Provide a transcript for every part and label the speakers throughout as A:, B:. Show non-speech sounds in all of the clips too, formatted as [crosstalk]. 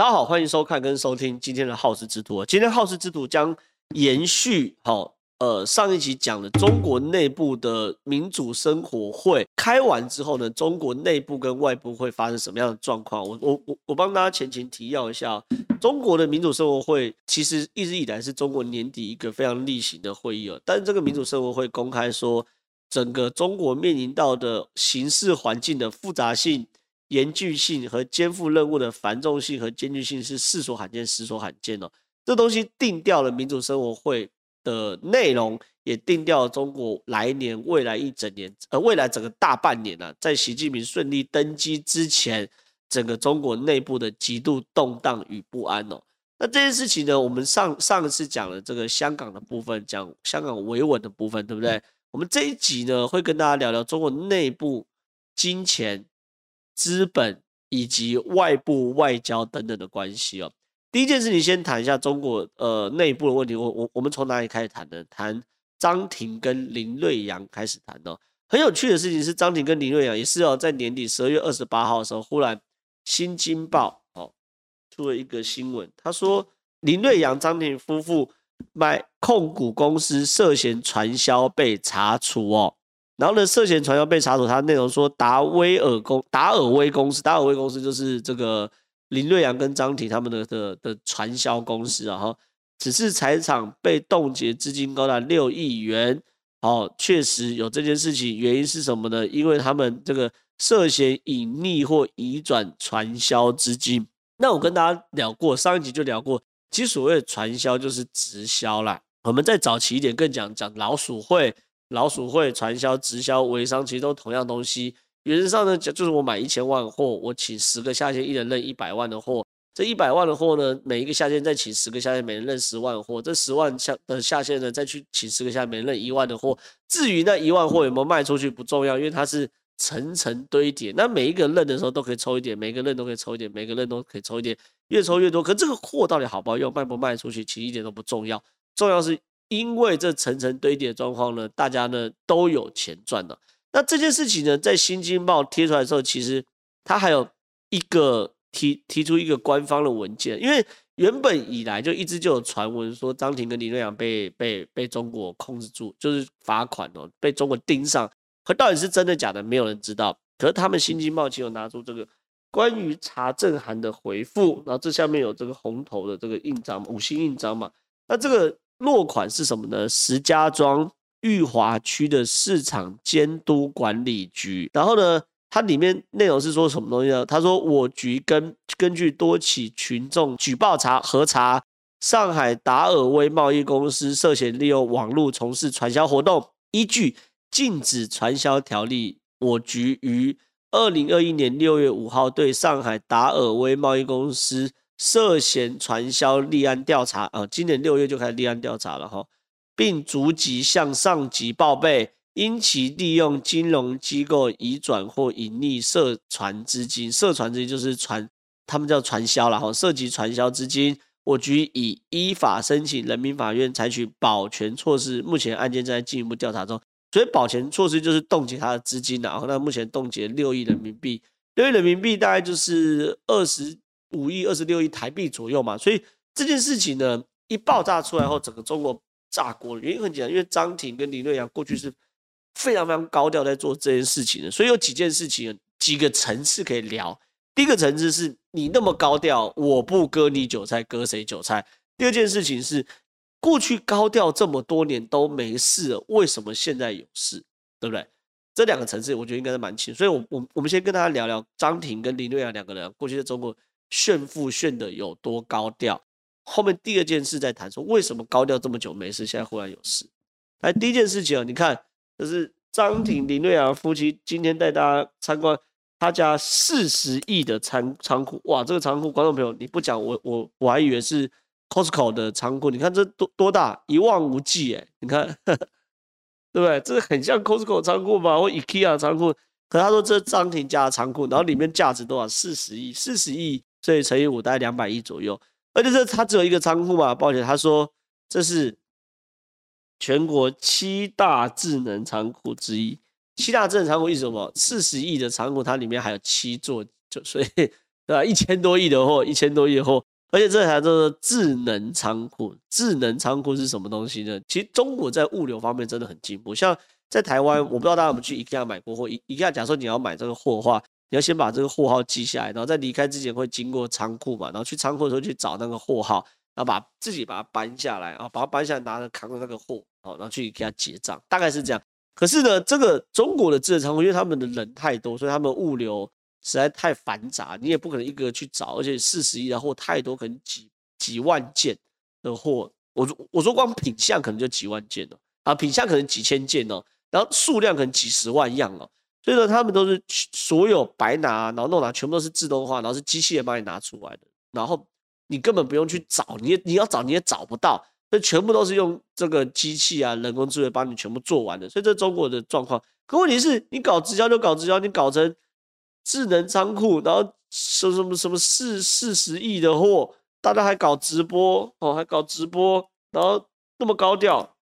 A: 大家好，欢迎收看跟收听今天的好事之徒。今天好事之徒将延续好，呃，上一集讲的中国内部的民主生活会开完之后呢，中国内部跟外部会发生什么样的状况？我我我我帮大家前情提要一下，中国的民主生活会其实一直以来是中国年底一个非常例行的会议哦，但是这个民主生活会公开说，整个中国面临到的形势环境的复杂性。严峻性和肩负任务的繁重性和艰巨性是世所罕见、实所罕见哦。这东西定掉了民主生活会的内容，也定掉了中国来年、未来一整年，呃，未来整个大半年啊，在习近平顺利登基之前，整个中国内部的极度动荡与不安哦。那这件事情呢，我们上上一次讲了这个香港的部分，讲香港维稳的部分，对不对？我们这一集呢，会跟大家聊聊中国内部金钱。资本以及外部外交等等的关系哦。第一件事情，先谈一下中国呃内部的问题。我我我们从哪里开始谈呢？谈张庭跟林瑞阳开始谈哦。很有趣的事情是，张庭跟林瑞阳也是哦，在年底十二月二十八号的时候，忽然《新京报》哦出了一个新闻，他说林瑞阳、张庭夫妇买控股公司涉嫌传销被查处哦。然后呢，涉嫌传销被查处，他内容说达威尔公达尔威公司，达尔威公司就是这个林瑞阳跟张庭他们的的的传销公司啊，哈，只是财产被冻结资金高达六亿元，哦，确实有这件事情，原因是什么呢？因为他们这个涉嫌隐匿或移转传销资金。那我跟大家聊过，上一集就聊过，其实所谓的传销就是直销啦。我们再早期一点更讲讲老鼠会。老鼠会传销、直销、微商，其实都同样东西。原则上呢，就是我买一千万货，我请十个下线，一人认一百万的货。这一百万的货呢，每一个下线再请十个下线，每人认十万货。这十万下的下线呢，再去请十个下线，每人认一万的货。至于那一万货有没有卖出去不重要，因为它是层层堆叠。那每一个认的时候都可以抽一点，每个认都可以抽一点，每个认都可以抽一点，越抽越多。可这个货到底好不好用，卖不卖出去，其实一点都不重要，重要是。因为这层层堆叠的状况呢，大家呢都有钱赚的。那这件事情呢，在《新京报》贴出来的时候，其实它还有一个提提出一个官方的文件，因为原本以来就一直就有传闻说张庭跟林瑞阳被被被中国控制住，就是罚款哦，被中国盯上。可到底是真的假的，没有人知道。可是他们《新京报》其实有拿出这个关于查证函的回复，然后这下面有这个红头的这个印章，五星印章嘛。那这个。落款是什么呢？石家庄裕华区的市场监督管理局。然后呢，它里面内容是说什么东西呢？他说，我局根根据多起群众举报查核查，上海达尔威贸易公司涉嫌利用网络从事传销活动，依据禁止传销条例，我局于二零二一年六月五号对上海达尔威贸易公司。涉嫌传销立案调查啊，今年六月就开始立案调查了哈，并逐级向上级报备，因其利用金融机构移转或隐匿涉传资金，涉传资金就是传，他们叫传销了哈，涉及传销资金，我局已依法申请人民法院采取保全措施，目前案件正在进一步调查中，所以保全措施就是冻结他的资金，然后那目前冻结六亿人民币，六亿人民币大概就是二十。五亿二十六亿台币左右嘛，所以这件事情呢，一爆炸出来后，整个中国炸锅。原因很简单，因为张庭跟林瑞阳过去是非常非常高调在做这件事情的，所以有几件事情，几个层次可以聊。第一个层次是你那么高调，我不割你韭菜，割谁韭菜？第二件事情是，过去高调这么多年都没事了，为什么现在有事？对不对？这两个层次，我觉得应该是蛮清。所以我，我我我们先跟大家聊聊张庭跟林瑞阳两个人过去在中国。炫富炫的有多高调？后面第二件事在谈说，为什么高调这么久没事，现在忽然有事？来，第一件事情啊，你看，这是张庭林瑞阳夫妻今天带大家参观他家四十亿的仓仓库。哇，这个仓库，观众朋友，你不讲我我我还以为是 Costco 的仓库。你看这多多大，一望无际哎！你看，呵 [laughs] 呵对不对？这很像 Costco 仓库吧，或 IKEA 仓库。可他说这是张庭家的仓库，然后里面价值多少？四十亿，四十亿。所以乘以五大概两百亿左右，而且这他只有一个仓库嘛？抱歉，他说这是全国七大智能仓库之一。七大智能仓库意思什么？四十亿的仓库，它里面还有七座，就所以 [laughs] 对吧？一千多亿的货，一千多亿的货，而且这台叫做智能仓库。智能仓库是什么东西呢？其实中国在物流方面真的很进步。像在台湾，我不知道大家有没有去 IKEA 买过货。IKEA 假设你要买这个货的话，你要先把这个货号记下来，然后在离开之前会经过仓库嘛，然后去仓库的时候去找那个货号，然后把自己把它搬下来啊，把它搬下来，拿着扛着那个货，然后去给他结账，大概是这样。可是呢，这个中国的智能仓库，因为他们的人太多，所以他们物流实在太繁杂，你也不可能一个去找，而且四十亿的货太多，可能几几万件的货。我说我说光品相可能就几万件了啊，品相可能几千件哦，然后数量可能几十万样哦。所以说他们都是所有白拿，然后弄拿全部都是自动化，然后是机器人帮你拿出来的，然后你根本不用去找，你你要找你也找不到。这全部都是用这个机器啊，人工智能帮你全部做完的，所以这中国的状况。可问题是你搞直销就搞直销，你搞成智能仓库，然后什什么什么四四十亿的货，大家还搞直播哦，还搞直播，然后那么高调，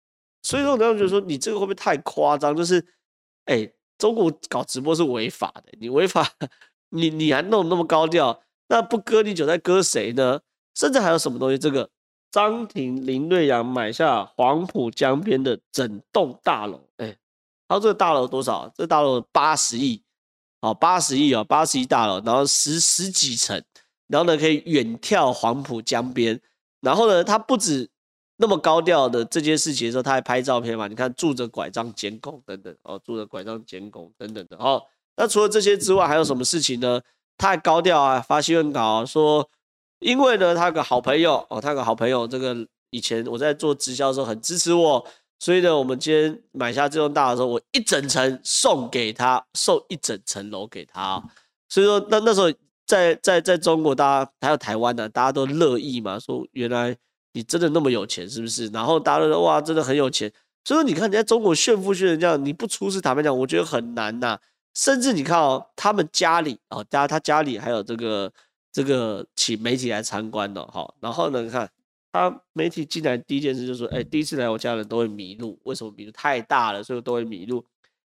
A: 所以说我刚刚觉得说你这个会不会太夸张？就是，哎，中国搞直播是违法的，你违法，你你还弄那么高调，那不割你韭菜割谁呢？甚至还有什么东西？这个。张庭、林瑞阳买下黄浦江边的整栋大楼，哎，他说这个大楼多少？这大楼八十亿，哦，八十亿哦，八十亿大楼，然后十十几层，然后呢可以远眺黄浦江边，然后呢，他不止那么高调的这件事情的时候，他还拍照片嘛？你看拄着拐杖监工等等，哦，拄着拐杖监工等等的，哦，那除了这些之外，还有什么事情呢？他还高调啊，发新闻稿啊，说。因为呢，他有个好朋友哦，他有个好朋友，这个以前我在做直销的时候很支持我，所以呢，我们今天买下这栋大楼的时候，我一整层送给他，送一整层楼给他。所以说，那那时候在在在中国，大家还有台湾呢，大家都乐意嘛，说原来你真的那么有钱，是不是？然后大家都说哇，真的很有钱。所以说，你看你在中国炫富炫成这样，你不出示坦白讲，我觉得很难呐。甚至你看哦，他们家里哦，家他家里还有这个。这个请媒体来参观的哈，然后呢，你看他媒体进来第一件事就是说，哎，第一次来我家人都会迷路，为什么迷路？太大了，所以都会迷路。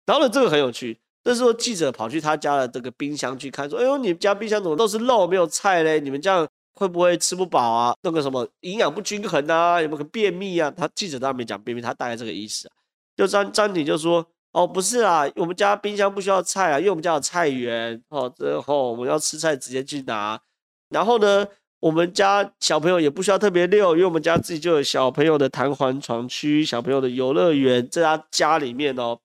A: 然后呢，这个很有趣，这时候记者跑去他家的这个冰箱去看，说，哎呦，你们家冰箱怎么都是肉没有菜嘞？你们这样会不会吃不饱啊？那个什么营养不均衡啊？有没有便秘啊？他记者当然没讲便秘，他大概这个意思啊。就张张婷就说。哦，不是啊，我们家冰箱不需要菜啊，因为我们家有菜园哦。之后我们要吃菜直接去拿。然后呢，我们家小朋友也不需要特别遛，因为我们家自己就有小朋友的弹簧床区、小朋友的游乐园在他家里面哦。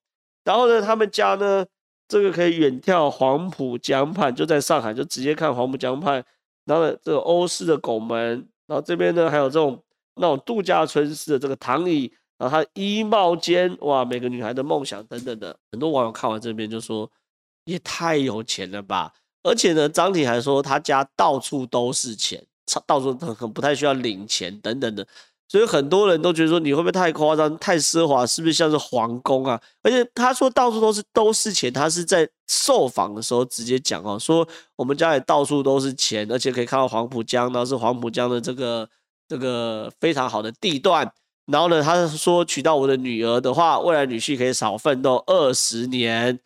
A: 然后呢，他们家呢，这个可以远眺黄浦江畔，就在上海，就直接看黄浦江畔。然后呢，这个欧式的拱门，然后这边呢还有这种那种度假村式的这个躺椅。然后他衣帽间，哇，每个女孩的梦想等等的，很多网友看完这边就说，也太有钱了吧！而且呢，张庭还说他家到处都是钱，到处很很不太需要领钱等等的，所以很多人都觉得说你会不会太夸张、太奢华，是不是像是皇宫啊？而且他说到处都是都是钱，他是在受访的时候直接讲哦，说我们家里到处都是钱，而且可以看到黄浦江，然后是黄浦江的这个这个非常好的地段。然后呢，他说娶到我的女儿的话，未来女婿可以少奋斗二十年。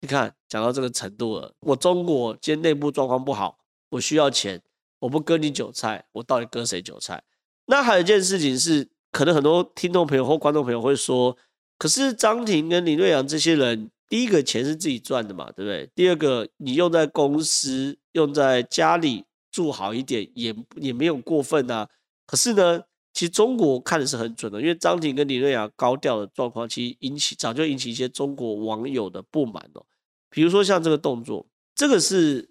A: 你看，讲到这个程度了，我中国今天内部状况不好，我需要钱，我不割你韭菜，我到底割谁韭菜？那还有一件事情是，可能很多听众朋友或观众朋友会说，可是张庭跟林瑞阳这些人，第一个钱是自己赚的嘛，对不对？第二个，你用在公司，用在家里住好一点，也也没有过分啊。可是呢？其实中国看的是很准的，因为张庭跟林瑞阳高调的状况，其实引起早就引起一些中国网友的不满哦。比如说像这个动作，这个是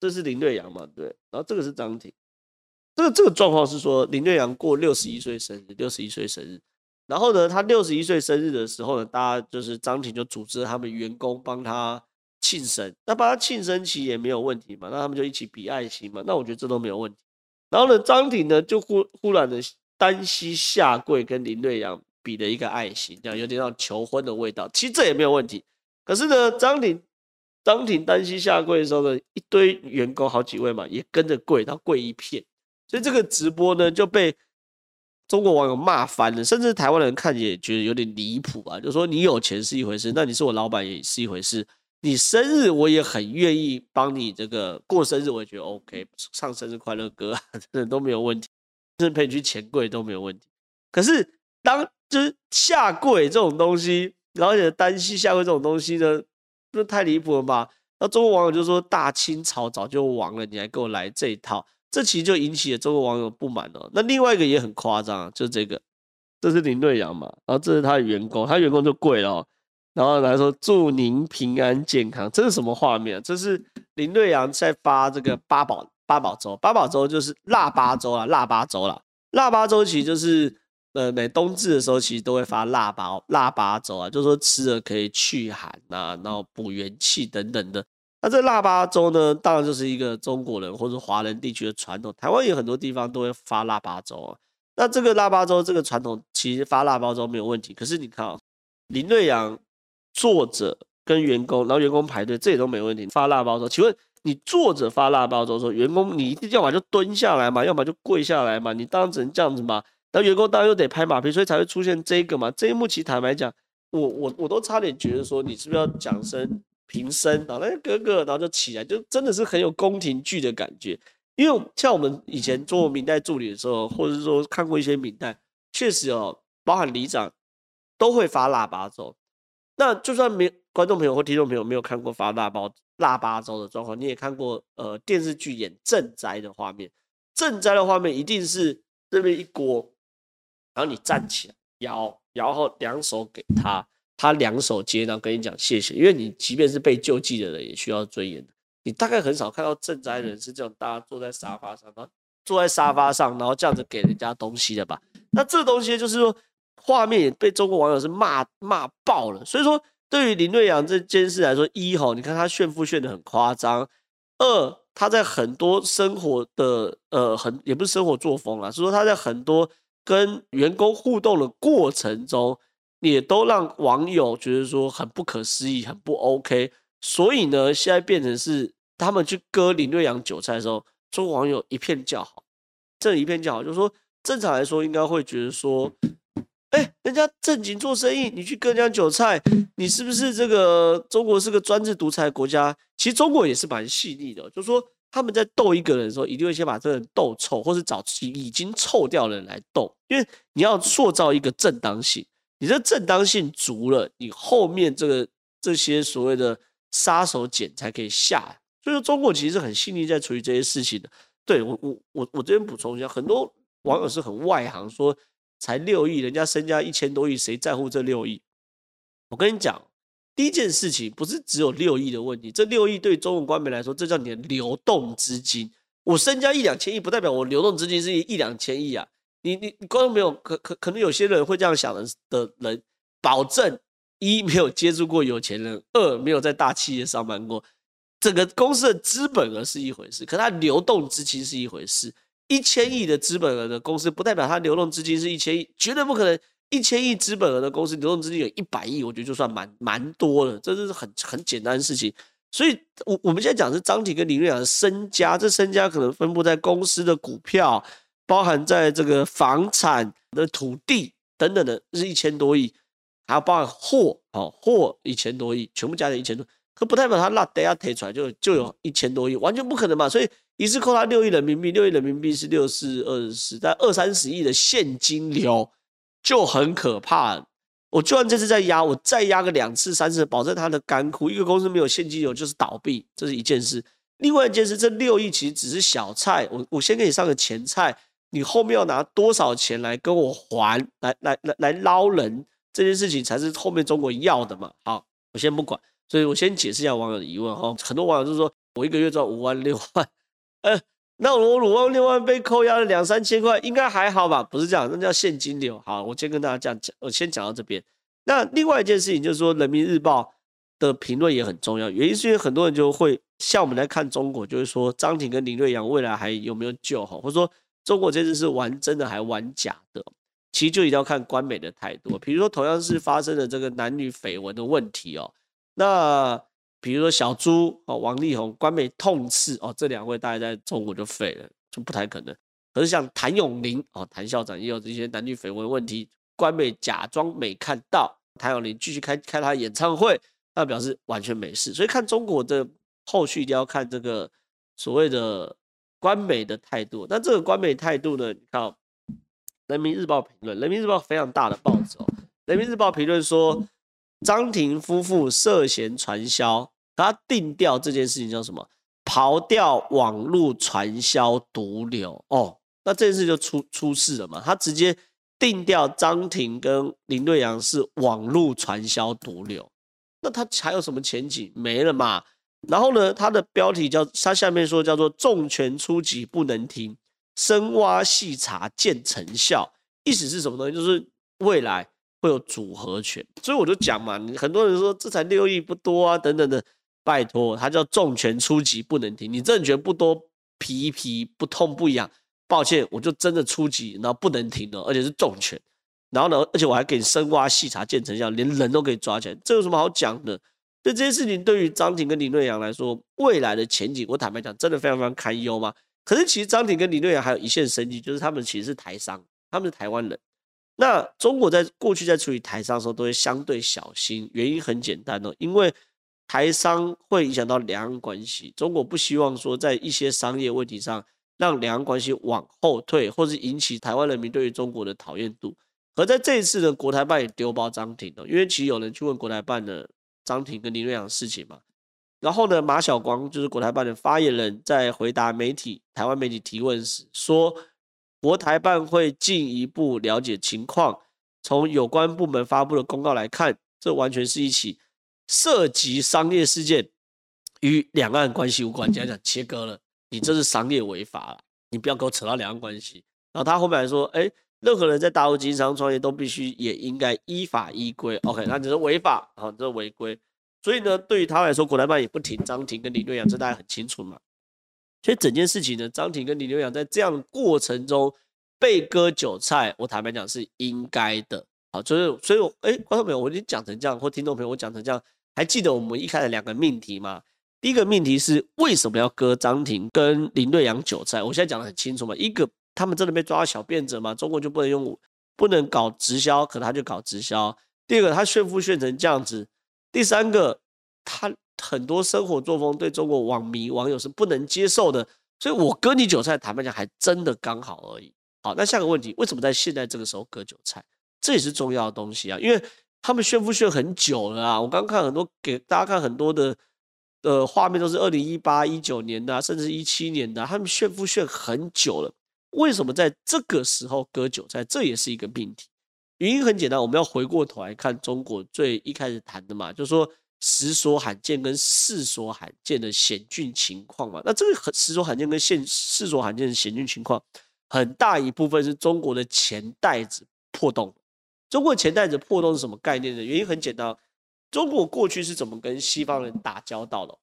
A: 这是林瑞阳嘛，对，然后这个是张庭，这个这个状况是说林瑞阳过六十一岁生日，六十一岁生日，然后呢，他六十一岁生日的时候呢，大家就是张庭就组织他们员工帮他庆生，那帮他庆生其实也没有问题嘛，那他们就一起比爱心嘛，那我觉得这都没有问题。然后呢，张庭呢就忽忽然的。单膝下跪跟林瑞阳比了一个爱心，这样有点像求婚的味道。其实这也没有问题。可是呢，张庭张庭单膝下跪的时候呢，一堆员工好几位嘛，也跟着跪，他跪一片。所以这个直播呢就被中国网友骂翻了，甚至台湾人看也觉得有点离谱啊。就说你有钱是一回事，那你是我老板也是一回事。你生日我也很愿意帮你这个过生日，我也觉得 OK，唱生日快乐歌啊，[laughs] 真的都没有问题，甚至陪你去钱柜都没有问题。可是当就是下跪这种东西，然后也单膝下跪这种东西呢，不是太离谱了吧？那中国网友就说大清朝早就亡了，你还给我来这一套，这其实就引起了中国网友不满了。那另外一个也很夸张，就是这个，这是林瑞阳嘛，然后这是他的员工，他员工就跪了。哦然后来说祝您平安健康，这是什么画面？这是林瑞阳在发这个八宝八宝粥，八宝粥就是腊八粥啊，腊八粥啦。腊八粥其实就是呃每冬至的时候，其实都会发腊八腊八粥啊，就是说吃了可以去寒啊，然后补元气等等的。那这腊八粥呢，当然就是一个中国人或者华人地区的传统，台湾有很多地方都会发腊八粥啊。那这个腊八粥这个传统，其实发腊八粥没有问题。可是你看啊，林瑞阳。坐着跟员工，然后员工排队，这也都没问题。发腊八粥，请问你坐着发腊八粥的时候，员工你一定要么就蹲下来嘛，要么就跪下来嘛，你当然只能这样子嘛。然后员工当然又得拍马屁，所以才会出现这个嘛。这一幕其实坦白讲，我我我都差点觉得说，你是不是要讲声平身啊？那哥哥，然后就起来，就真的是很有宫廷剧的感觉。因为像我们以前做明代助理的时候，或者是说看过一些明代，确实哦，包含里长都会发腊八粥。那就算没观众朋友或听众朋友没有看过发腊八腊八粥的状况，你也看过呃电视剧演赈灾的画面。赈灾的画面一定是这边一锅，然后你站起来摇，然后两手给他，他两手接，然后跟你讲谢谢。因为你即便是被救济的人，也需要尊严。你大概很少看到赈灾人是这种，大家坐在沙发上，然后坐在沙发上，然后这样子给人家东西的吧？那这东西就是说。画面也被中国网友是骂骂爆了，所以说对于林瑞阳这件事来说，一吼，你看他炫富炫得很夸张；二，他在很多生活的呃很也不是生活作风啦，是说他在很多跟员工互动的过程中，也都让网友觉得说很不可思议，很不 OK。所以呢，现在变成是他们去割林瑞阳韭菜的时候，中国网友一片叫好，这一片叫好，就是说正常来说应该会觉得说。哎、人家正经做生意，你去割人家韭菜，你是不是这个中国是个专制独裁国家？其实中国也是蛮细腻的，就是说他们在斗一个人的时候，一定会先把这个人斗臭，或是找已经臭掉的人来斗，因为你要塑造一个正当性，你这正当性足了，你后面这个这些所谓的杀手锏才可以下。所以说，中国其实很细腻在处理这些事情的。对，我我我我这边补充一下，很多网友是很外行说。才六亿，人家身家一千多亿，谁在乎这六亿？我跟你讲，第一件事情不是只有六亿的问题，这六亿对中国官媒来说，这叫你的流动资金。我身家一两千亿，不代表我流动资金是一两千亿啊。你你你观众没有可可可能有些人会这样想的的人，保证一没有接触过有钱人，二没有在大企业上班过。整个公司的资本额是一回事，可它流动资金是一回事。一千亿的资本额的公司，不代表它流动资金是一千亿，绝对不可能。一千亿资本额的公司，流动资金有一百亿，我觉得就算蛮蛮多了，这是很很简单的事情。所以，我我们现在讲的是张挺跟林瑞阳的身家，这身家可能分布在公司的股票，包含在这个房产的土地等等的，是一千多亿，还有包含货，哦，货一千多亿，全部加起来一千多，可不代表他那等下提出来就就有一千多亿，完全不可能嘛，所以。一次扣他六亿人民币，六亿人民币是六四二十四，但二三十亿的现金流就很可怕。我就算这次再压，我再压个两次三次，保证它的干枯。一个公司没有现金流就是倒闭，这是一件事。另外一件事，这六亿其实只是小菜，我我先给你上个前菜，你后面要拿多少钱来跟我还，来来来来捞人，这件事情才是后面中国要的嘛。好，我先不管，所以我先解释一下网友的疑问哈。很多网友就说我一个月赚五万六万。呃，那我五万六万被扣押了两三千块，应该还好吧？不是这样，那叫现金流。好，我先跟大家这样讲，我先讲到这边。那另外一件事情就是说，《人民日报》的评论也很重要，原因是因为很多人就会像我们来看中国，就是说张挺跟林瑞阳未来还有没有救？哈，或者说中国这次是玩真的还玩假的？其实就一定要看官媒的态度。比如说，同样是发生了这个男女绯闻的问题哦，那。比如说小猪哦，王力宏，官媒痛斥哦，这两位大概在中国就废了，就不太可能。可是像谭咏麟哦，谭校长也有这些男女绯闻问题，官媒假装没看到，谭咏麟继续开开他演唱会，那表示完全没事。所以看中国的后续，一定要看这个所谓的官媒的态度。那这个官媒态度呢？你看、哦，《人民日报》评论，《人民日报》非常大的报纸哦，《人民日报》评论说，张庭夫妇涉嫌传销，他定调这件事情叫什么？刨掉网络传销毒瘤哦。那这件事就出出事了嘛？他直接定调张庭跟林瑞阳是网络传销毒瘤，那他还有什么前景？没了嘛？然后呢，它的标题叫它下面说叫做“重拳出击不能停，深挖细查见成效”，意思是什么东西？就是未来会有组合拳。所以我就讲嘛，很多人说这才六亿不多啊，等等的，拜托，它叫重拳出击不能停，你这拳不多，皮一皮不痛不痒。抱歉，我就真的出击，然后不能停了，而且是重拳，然后呢，而且我还给你深挖细查见成效，连人都可以抓起来，这有什么好讲的？这些事情对于张庭跟林瑞阳来说，未来的前景，我坦白讲，真的非常非常堪忧嘛。可是其实张庭跟林瑞阳还有一线生机，就是他们其实是台商，他们是台湾人。那中国在过去在处理台商的时候，都会相对小心，原因很简单哦，因为台商会影响到两岸关系，中国不希望说在一些商业问题上。让两岸关系往后退，或是引起台湾人民对于中国的讨厌度。而在这一次呢，国台办也丢包张庭哦，因为其实有人去问国台办的张庭跟林瑞阳的事情嘛。然后呢，马晓光就是国台办的发言人，在回答媒体台湾媒体提问时说，国台办会进一步了解情况。从有关部门发布的公告来看，这完全是一起涉及商业事件，与两岸关系无关。讲讲切割了。你这是商业违法了，你不要给我扯到两岸关系。然后他后面还说，哎，任何人在大陆经商创业都必须也应该依法依规。OK，那只是违法啊，这是违规。所以呢，对于他来说，国台办也不停张庭跟林瑞阳，这大家很清楚嘛。所以整件事情呢，张庭跟林瑞阳在这样的过程中被割韭菜，我坦白讲是应该的。好，就是所以，我哎，观众朋友，我已经讲成这样，或听众朋友，我讲成这样，还记得我们一开始两个命题吗？第一个命题是为什么要割张庭跟林瑞阳韭菜？我现在讲得很清楚嘛。一个他们真的被抓到小辫子嘛？中国就不能用不能搞直销，可他就搞直销。第二个他炫富炫成这样子。第三个他很多生活作风对中国网民网友是不能接受的。所以我割你韭菜，坦白讲还真的刚好而已。好，那下个问题，为什么在现在这个时候割韭菜？这也是重要的东西啊，因为他们炫富炫很久了啊。我刚看很多给大家看很多的。呃，画面都是二零一八、一九年的，甚至一七年的，他们炫富炫很久了。为什么在这个时候割韭菜？这也是一个命题。原因很简单，我们要回过头来看中国最一开始谈的嘛，就是说十所罕见跟四所罕见的险峻情况嘛。那这个十所罕见跟现四所罕见的险峻情况，很大一部分是中国的钱袋子破洞。中国钱袋子破洞是什么概念呢？原因很简单。中国过去是怎么跟西方人打交道的？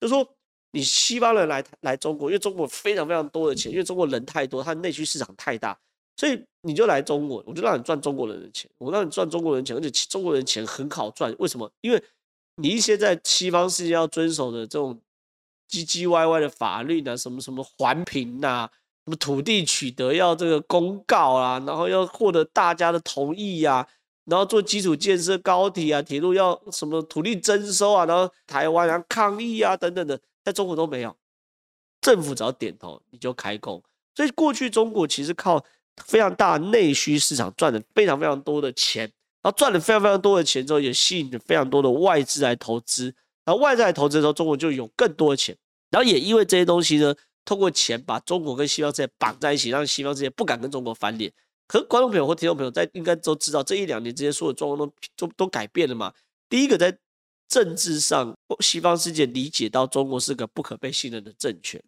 A: 就是说，你西方人来来中国，因为中国非常非常多的钱，因为中国人太多，它内需市场太大，所以你就来中国，我就让你赚中国人的钱，我让你赚中国人钱，而且中国人钱很好赚。为什么？因为你一些在西方世界要遵守的这种唧唧歪歪的法律啊，什么什么环评呐，什么土地取得要这个公告啊，然后要获得大家的同意呀、啊。然后做基础建设，高铁啊、铁路要什么土地征收啊，然后台湾啊抗议啊等等的，在中国都没有，政府只要点头你就开工。所以过去中国其实靠非常大内需市场赚了非常非常多的钱，然后赚了非常非常多的钱之后，也吸引了非常多的外资来投资，然后外资来投资的时候，中国就有更多的钱，然后也因为这些东西呢，通过钱把中国跟西方世界绑在一起，让西方世界不敢跟中国翻脸。可是观众朋友或听众朋友在应该都知道，这一两年之间所有状况都都都改变了嘛。第一个在政治上，西方世界理解到中国是个不可被信任的政权，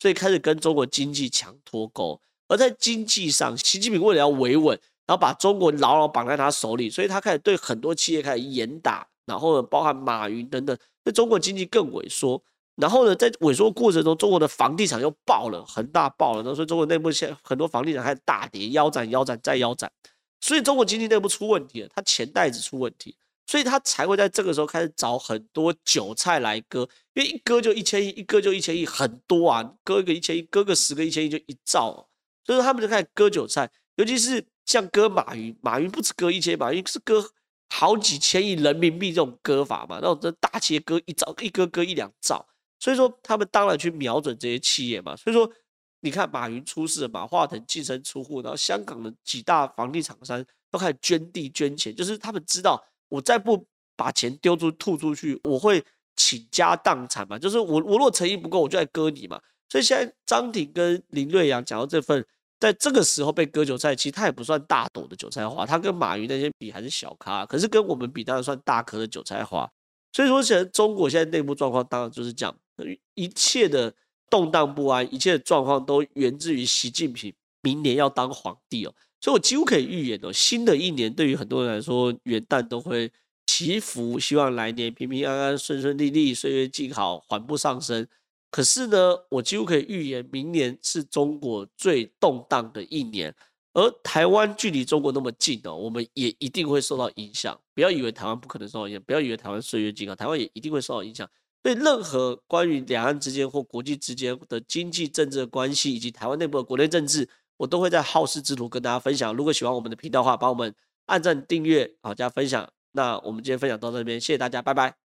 A: 所以开始跟中国经济强脱钩。而在经济上，习近平为了要维稳，然后把中国牢牢绑在他手里，所以他开始对很多企业开始严打，然后呢，包含马云等等，对中国经济更萎缩。然后呢，在萎缩过程中，中国的房地产又爆了，恒大爆了，然后所以中国内部现很多房地产开始大跌，腰斩、腰斩再腰斩，所以中国经济内部出问题了，它钱袋子出问题，所以他才会在这个时候开始找很多韭菜来割，因为一割就一千亿，一割就一千亿，很多啊，割一个一千亿，割个十个一千亿就一兆，所以说他们就开始割韭菜，尤其是像割马云，马云不止割一千亿，马云是割好几千亿人民币这种割法嘛，那种这大切割一兆，一割割一两兆，所以说他们当然去瞄准这些企业嘛。所以说你看马云出事，马化腾净身出户，然后香港的几大房地产商都开始捐地捐钱，就是他们知道我再不把钱丢出吐出去，我会倾家荡产嘛，就是我我如果诚意不够，我就来割你嘛。所以现在张挺跟林瑞阳讲到这份，在这个时候被割韭菜，其实他也不算大朵的韭菜花，他跟马云那些比还是小咖，可是跟我们比当然算大颗的韭菜花。所以说，现在中国现在内部状况当然就是这样，一切的动荡不安，一切的状况都源自于习近平明年要当皇帝哦。所以我几乎可以预言哦，新的一年对于很多人来说，元旦都会祈福，希望来年平平安安、顺顺利利、岁月静好、缓步上升。可是呢，我几乎可以预言，明年是中国最动荡的一年，而台湾距离中国那么近哦，我们也一定会受到影响。不要以为台湾不可能受到影响，不要以为台湾岁月静好，台湾也一定会受到影响。对任何关于两岸之间或国际之间的经济政治的关系，以及台湾内部的国内政治，我都会在好事之徒跟大家分享。如果喜欢我们的频道的话，帮我们按赞、订阅、好加分享。那我们今天分享到这边，谢谢大家，拜拜。